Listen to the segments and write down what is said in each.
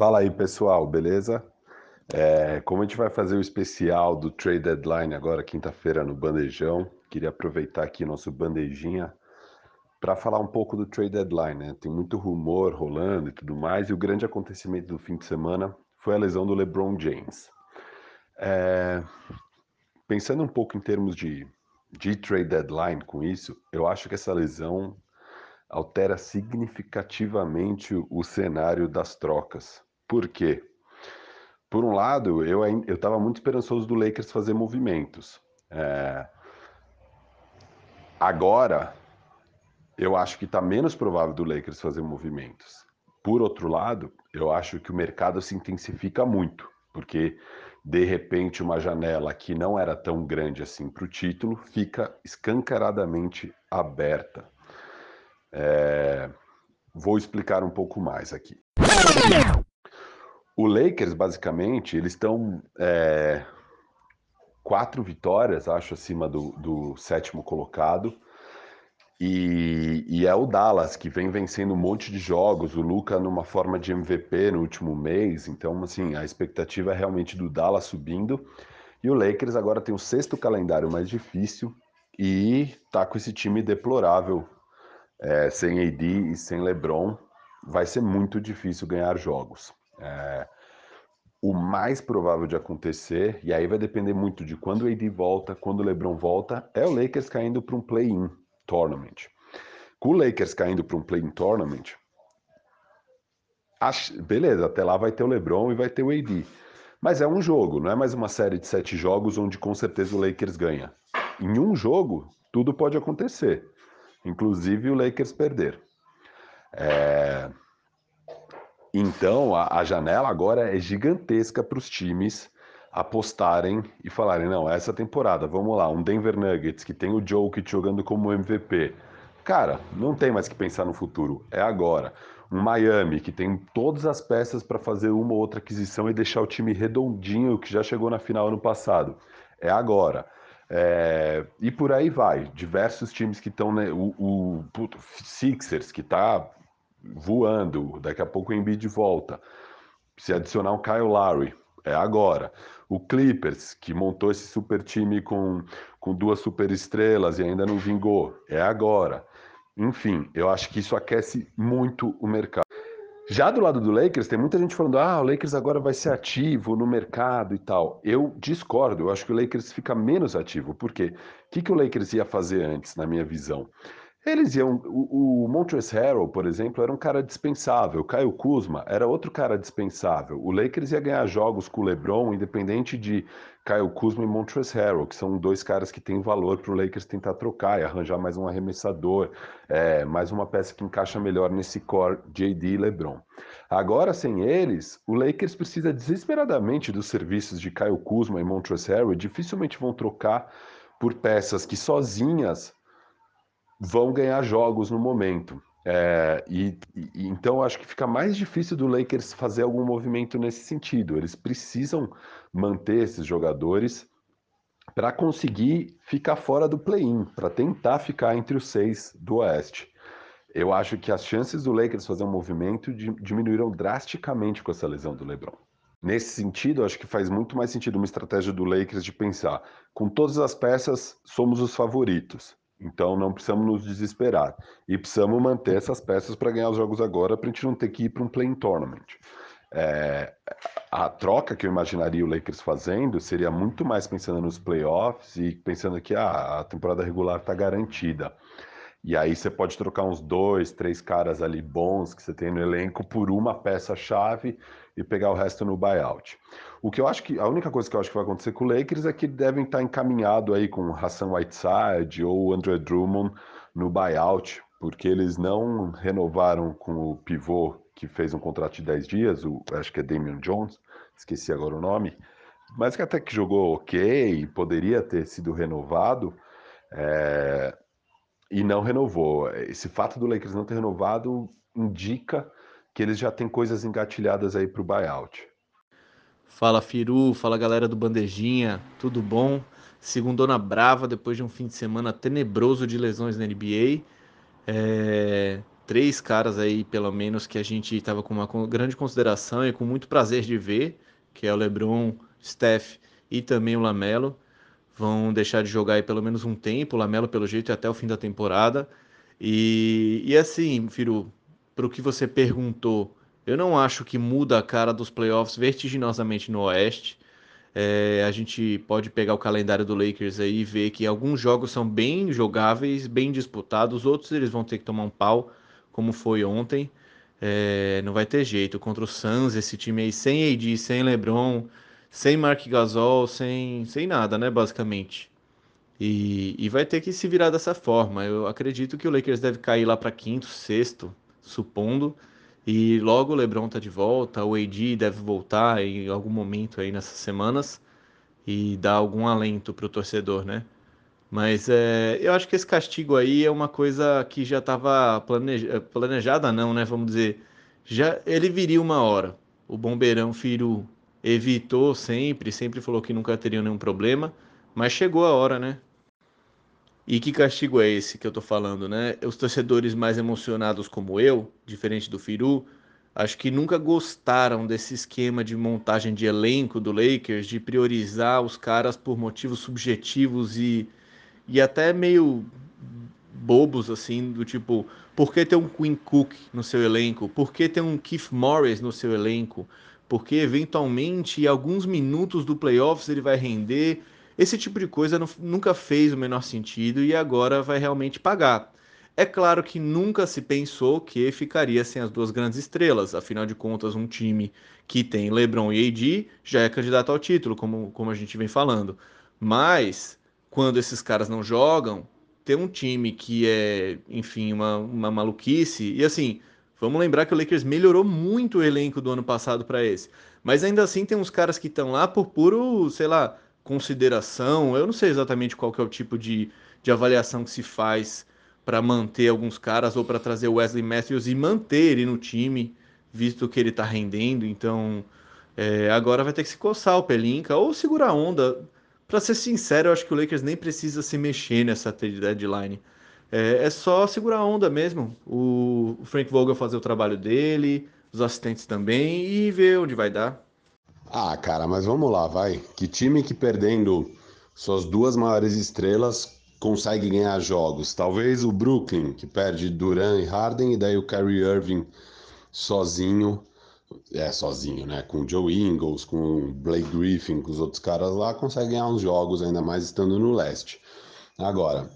Fala aí, pessoal, beleza? É, como a gente vai fazer o especial do Trade Deadline agora, quinta-feira, no Bandejão, queria aproveitar aqui nosso bandejinha para falar um pouco do Trade Deadline, né? Tem muito rumor rolando e tudo mais, e o grande acontecimento do fim de semana foi a lesão do LeBron James. É, pensando um pouco em termos de, de trade deadline com isso, eu acho que essa lesão altera significativamente o cenário das trocas. Por quê? Por um lado, eu estava muito esperançoso do Lakers fazer movimentos. É... Agora, eu acho que está menos provável do Lakers fazer movimentos. Por outro lado, eu acho que o mercado se intensifica muito, porque de repente uma janela que não era tão grande assim para o título fica escancaradamente aberta. É... Vou explicar um pouco mais aqui. O Lakers, basicamente, eles estão é... quatro vitórias, acho, acima do, do sétimo colocado. E, e, é o Dallas que vem vencendo um monte de jogos, o Luca numa forma de MVP no último mês, então assim, a expectativa é realmente do Dallas subindo. E o Lakers agora tem o sexto calendário mais difícil e tá com esse time deplorável é, sem AD e sem LeBron, vai ser muito difícil ganhar jogos. É, o mais provável de acontecer, e aí vai depender muito de quando o AD volta, quando o LeBron volta, é o Lakers caindo para um play-in tournament. Com o Lakers caindo para um play-in tournament, beleza, até lá vai ter o LeBron e vai ter o AD. Mas é um jogo, não é mais uma série de sete jogos onde com certeza o Lakers ganha. Em um jogo, tudo pode acontecer inclusive o Lakers perder. É... Então a, a, janela agora é gigantesca para os times apostarem e falarem: não, essa temporada, vamos lá, um Denver Nuggets que tem o Jokic jogando como MVP. Cara, não tem mais que pensar no futuro, é agora. Um Miami que tem todas as peças para fazer uma ou outra aquisição e deixar o time redondinho que já chegou na final ano passado. É agora. É, e por aí vai. Diversos times que estão. Né, o, o Sixers, que está voando. Daqui a pouco o Embiid volta. Se adicionar um Kyle Lowry, é agora. O Clippers, que montou esse super time com, com duas super estrelas e ainda não vingou, é agora. Enfim, eu acho que isso aquece muito o mercado. Já do lado do Lakers, tem muita gente falando: ah, o Lakers agora vai ser ativo no mercado e tal. Eu discordo, eu acho que o Lakers fica menos ativo. Por quê? O que, que o Lakers ia fazer antes, na minha visão? Eles iam. O, o Montrezl Harrell, por exemplo, era um cara dispensável. Caio Kuzma era outro cara dispensável. O Lakers ia ganhar jogos com o LeBron, independente de Caio Kuzma e Montrezl Harrell, que são dois caras que têm valor para o Lakers tentar trocar e arranjar mais um arremessador, é, mais uma peça que encaixa melhor nesse core JD e LeBron. Agora, sem eles, o Lakers precisa desesperadamente dos serviços de Caio Kuzma e Montrezl Harrell. Dificilmente vão trocar por peças que sozinhas vão ganhar jogos no momento. É, e, e, então acho que fica mais difícil do Lakers fazer algum movimento nesse sentido. Eles precisam manter esses jogadores para conseguir ficar fora do play-in, para tentar ficar entre os seis do Oeste. Eu acho que as chances do Lakers fazer um movimento diminuíram drasticamente com essa lesão do LeBron. Nesse sentido, acho que faz muito mais sentido uma estratégia do Lakers de pensar: com todas as peças, somos os favoritos. Então não precisamos nos desesperar. E precisamos manter essas peças para ganhar os jogos agora, para a gente não ter que ir para um play tournament. É, a troca que eu imaginaria o Lakers fazendo seria muito mais pensando nos playoffs e pensando que ah, a temporada regular está garantida. E aí você pode trocar uns dois, três caras ali bons que você tem no elenco por uma peça-chave e pegar o resto no buyout. O que eu acho que a única coisa que eu acho que vai acontecer com o Lakers é que devem estar encaminhado aí com Hassan Whiteside ou André Drummond no buyout, porque eles não renovaram com o pivô que fez um contrato de 10 dias, o acho que é Damian Jones, esqueci agora o nome, mas que até que jogou ok, poderia ter sido renovado. É, e não renovou. Esse fato do Lakers não ter renovado indica que eles já têm coisas engatilhadas aí para o buyout. Fala Firu, fala galera do Bandejinha, tudo bom? Segundona brava depois de um fim de semana tenebroso de lesões na NBA. É... três caras aí, pelo menos, que a gente estava com uma grande consideração e com muito prazer de ver, que é o LeBron, Steph e também o Lamelo. Vão deixar de jogar aí pelo menos um tempo, o Lamelo pelo jeito até o fim da temporada. E, e assim, Firu, para o que você perguntou, eu não acho que muda a cara dos playoffs vertiginosamente no Oeste. É, a gente pode pegar o calendário do Lakers aí e ver que alguns jogos são bem jogáveis, bem disputados, outros eles vão ter que tomar um pau, como foi ontem. É, não vai ter jeito. Contra o Suns, esse time aí sem AD, sem LeBron, sem Mark Gasol, sem, sem nada, né, basicamente. E, e vai ter que se virar dessa forma. Eu acredito que o Lakers deve cair lá para quinto, sexto, supondo. E logo o LeBron tá de volta, o AD deve voltar em algum momento aí nessas semanas e dar algum alento para o torcedor, né? Mas é, eu acho que esse castigo aí é uma coisa que já estava planeja, planejada, não, né? Vamos dizer, já ele viria uma hora. O bombeirão Firu evitou sempre, sempre falou que nunca teria nenhum problema, mas chegou a hora, né? E que castigo é esse que eu tô falando, né? Os torcedores mais emocionados como eu, diferente do Firu, acho que nunca gostaram desse esquema de montagem de elenco do Lakers, de priorizar os caras por motivos subjetivos e, e até meio bobos, assim, do tipo, por que ter um Quinn Cook no seu elenco? Por que ter um Keith Morris no seu elenco? Porque eventualmente, em alguns minutos do playoffs, ele vai render esse tipo de coisa não, nunca fez o menor sentido e agora vai realmente pagar. É claro que nunca se pensou que ficaria sem as duas grandes estrelas, afinal de contas, um time que tem LeBron e AD já é candidato ao título, como, como a gente vem falando. Mas, quando esses caras não jogam, ter um time que é, enfim, uma, uma maluquice. E assim, vamos lembrar que o Lakers melhorou muito o elenco do ano passado para esse. Mas ainda assim tem uns caras que estão lá por puro, sei lá, consideração. Eu não sei exatamente qual que é o tipo de, de avaliação que se faz para manter alguns caras ou para trazer o Wesley Matthews e manter ele no time, visto que ele está rendendo. Então, é, agora vai ter que se coçar o Pelinka ou segurar a onda. Para ser sincero, eu acho que o Lakers nem precisa se mexer nessa deadline. É, é só segurar a onda mesmo. O, Frank Vogel fazer o trabalho dele, os assistentes também e ver onde vai dar. Ah, cara, mas vamos lá, vai. Que time que perdendo suas duas maiores estrelas consegue ganhar jogos? Talvez o Brooklyn, que perde Duran e Harden, e daí o Kyrie Irving sozinho, é, sozinho, né? Com o Joe Ingles, com o Blake Griffin, com os outros caras lá, consegue ganhar uns jogos, ainda mais estando no leste. Agora,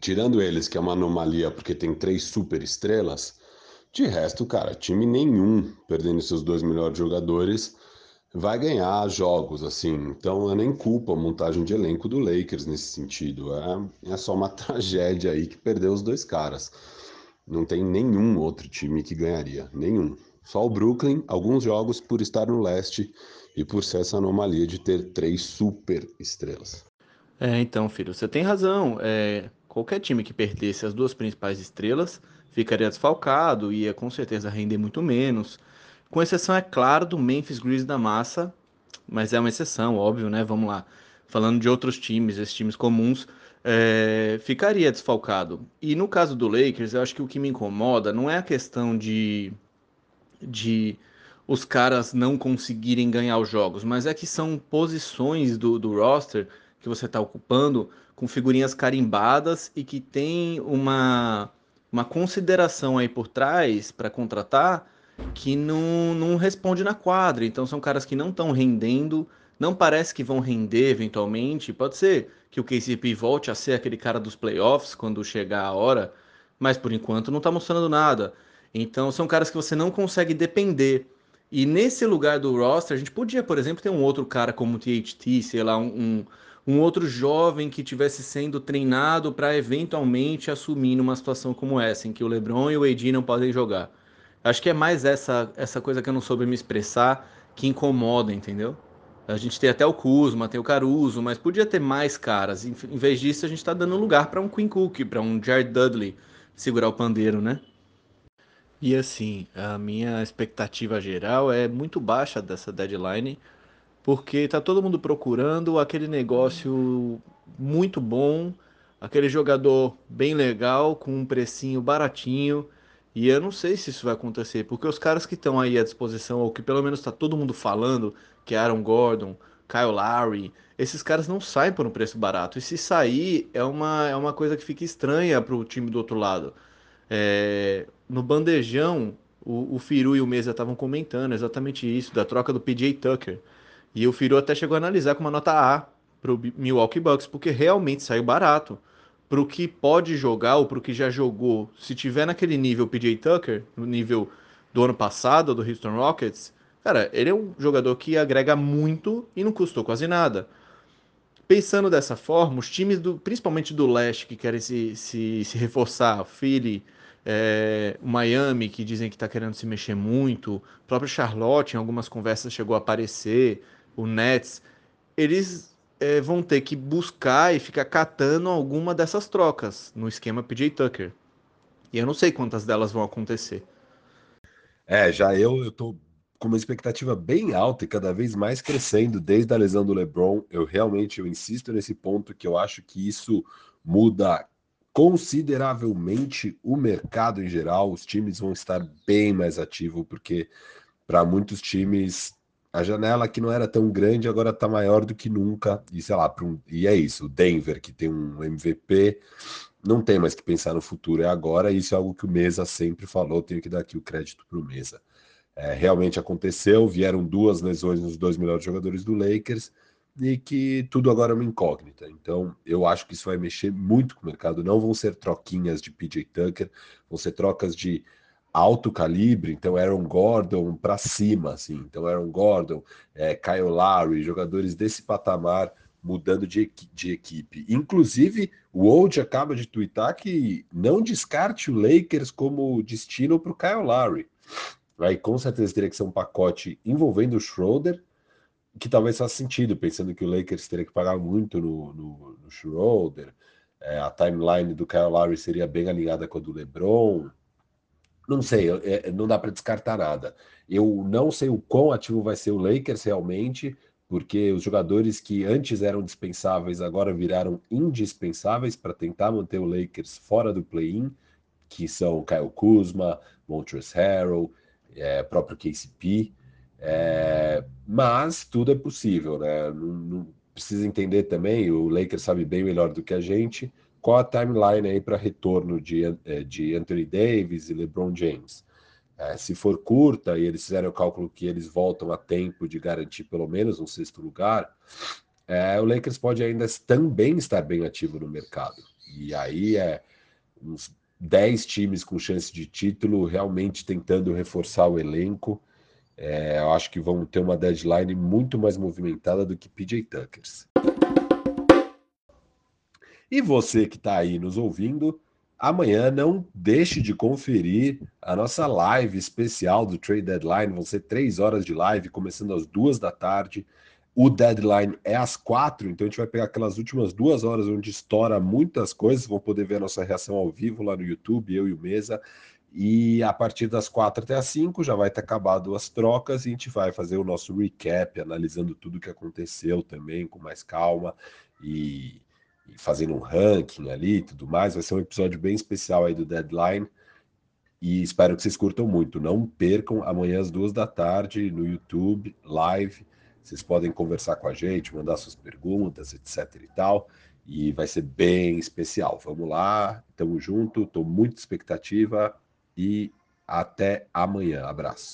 tirando eles, que é uma anomalia porque tem três super estrelas, de resto, cara, time nenhum perdendo seus dois melhores jogadores vai ganhar jogos, assim. Então é nem culpa a montagem de elenco do Lakers nesse sentido. É, é só uma tragédia aí que perdeu os dois caras. Não tem nenhum outro time que ganharia, nenhum. Só o Brooklyn, alguns jogos por estar no leste e por ser essa anomalia de ter três super estrelas. É, então, filho, você tem razão. É, qualquer time que perdesse as duas principais estrelas ficaria desfalcado, ia com certeza render muito menos. Com exceção, é claro, do Memphis Grizzlies da massa, mas é uma exceção, óbvio, né? Vamos lá. Falando de outros times, esses times comuns, é, ficaria desfalcado. E no caso do Lakers, eu acho que o que me incomoda não é a questão de, de os caras não conseguirem ganhar os jogos, mas é que são posições do, do roster que você está ocupando com figurinhas carimbadas e que tem uma, uma consideração aí por trás para contratar que não, não responde na quadra. Então são caras que não estão rendendo, não parece que vão render eventualmente. Pode ser que o KCP volte a ser aquele cara dos playoffs quando chegar a hora, mas por enquanto não está mostrando nada. Então são caras que você não consegue depender. E nesse lugar do roster, a gente podia, por exemplo, ter um outro cara como o THT, sei lá, um, um, um outro jovem que tivesse sendo treinado para eventualmente assumir numa situação como essa, em que o LeBron e o AD não podem jogar. Acho que é mais essa, essa coisa que eu não soube me expressar que incomoda, entendeu? A gente tem até o Kuzma, tem o Caruso, mas podia ter mais caras. Em, em vez disso, a gente está dando lugar para um Quinn Cook, para um Jared Dudley segurar o pandeiro, né? E assim, a minha expectativa geral é muito baixa dessa deadline, porque tá todo mundo procurando aquele negócio muito bom, aquele jogador bem legal, com um precinho baratinho, E eu não sei se isso vai acontecer, porque os caras que estão aí à disposição, ou que pelo menos está todo mundo falando, que é Aaron Gordon, Kyle Lowry, esses caras não saem por um preço barato. E se sair, é uma, é uma coisa que fica estranha para o time do outro lado. É, no bandejão, o, o Firu e o Mesa estavam comentando exatamente isso, da troca do PJ Tucker. E o Firu até chegou a analisar com uma nota A para o Milwaukee Bucks, porque realmente saiu barato para o que pode jogar ou para o que já jogou, se tiver naquele nível PJ Tucker, no nível do ano passado, do Houston Rockets, cara, ele é um jogador que agrega muito e não custou quase nada. Pensando dessa forma, os times, do, principalmente do leste, que querem se, se, se reforçar, Philly, é, o Miami, que dizem que está querendo se mexer muito, o próprio Charlotte, em algumas conversas, chegou a aparecer, o Nets, eles é, vão ter que buscar e ficar catando alguma dessas trocas no esquema PJ Tucker. E eu não sei quantas delas vão acontecer. É, já eu, eu tô com uma expectativa bem alta e cada vez mais crescendo desde a lesão do LeBron. Eu realmente eu insisto nesse ponto que eu acho que isso muda consideravelmente o mercado em geral. Os times vão estar bem mais ativos porque para muitos times a janela que não era tão grande agora está maior do que nunca. E sei lá, um, e é isso. O Denver, que tem um MVP, não tem mais que pensar no futuro, é agora. Isso é algo que o Mesa sempre falou. Tenho que dar aqui o crédito para o Mesa. É, realmente aconteceu. Vieram duas lesões nos dois melhores jogadores do Lakers e que tudo agora é uma incógnita. Então, eu acho que isso vai mexer muito com o mercado. Não vão ser troquinhas de PJ Tucker, vão ser trocas de alto calibre, então Aaron Gordon para cima, assim, então Aaron Gordon, é, Kyle Lowry, jogadores desse patamar mudando de, de equipe. Inclusive, o Old acaba de twittar que não descarte o Lakers como destino para o Kyle Lowry. Aí com certeza teria que ser um pacote envolvendo o Schroeder, que talvez faça sentido, pensando que o Lakers teria que pagar muito no, no, no Schroeder. É, a timeline do Kyle Lowry seria bem alinhada com a do LeBron. Não sei, é, não dá para descartar nada. Eu não sei o quão ativo vai ser o Lakers realmente, porque os jogadores que antes eram dispensáveis agora viraram indispensáveis para tentar manter o Lakers fora do play-in, que são Kyle Kuzma, Montrezl Harrell, é, próprio KCP. É, mas tudo é possível, né? Não, não, precisa entender também, o Lakers sabe bem melhor do que a gente, qual a timeline aí para retorno de, eh, de Anthony Davis e LeBron James? É, se for curta e eles fizerem o cálculo que eles voltam a tempo de garantir pelo menos um sexto lugar, é, o Lakers pode ainda também estar bem ativo no mercado. E aí é uns 10 times com chance de título realmente tentando reforçar o elenco. É, eu acho que vão ter uma deadline muito mais movimentada do que PJ Tuckers. E você que está aí nos ouvindo, amanhã não deixe de conferir a nossa live especial do Trade Deadline. Vão ser três horas de live, começando às duas da tarde. O deadline é às quatro, então a gente vai pegar aquelas últimas duas horas onde estoura muitas coisas. Vão poder ver a nossa reação ao vivo lá no YouTube, eu e o Mesa. E a partir das quatro até as cinco já vai ter acabado as trocas e a gente vai fazer o nosso recap, analisando tudo que aconteceu também com mais calma. E fazendo um ranking ali e tudo mais. Vai ser um episódio bem especial aí do Deadline. E espero que vocês curtam muito. Não percam amanhã às duas da tarde no YouTube, live. Vocês podem conversar com a gente, mandar suas perguntas, etc e tal. E vai ser bem especial. Vamos lá, tamo junto, tô muito expectativa e até amanhã. Abraço.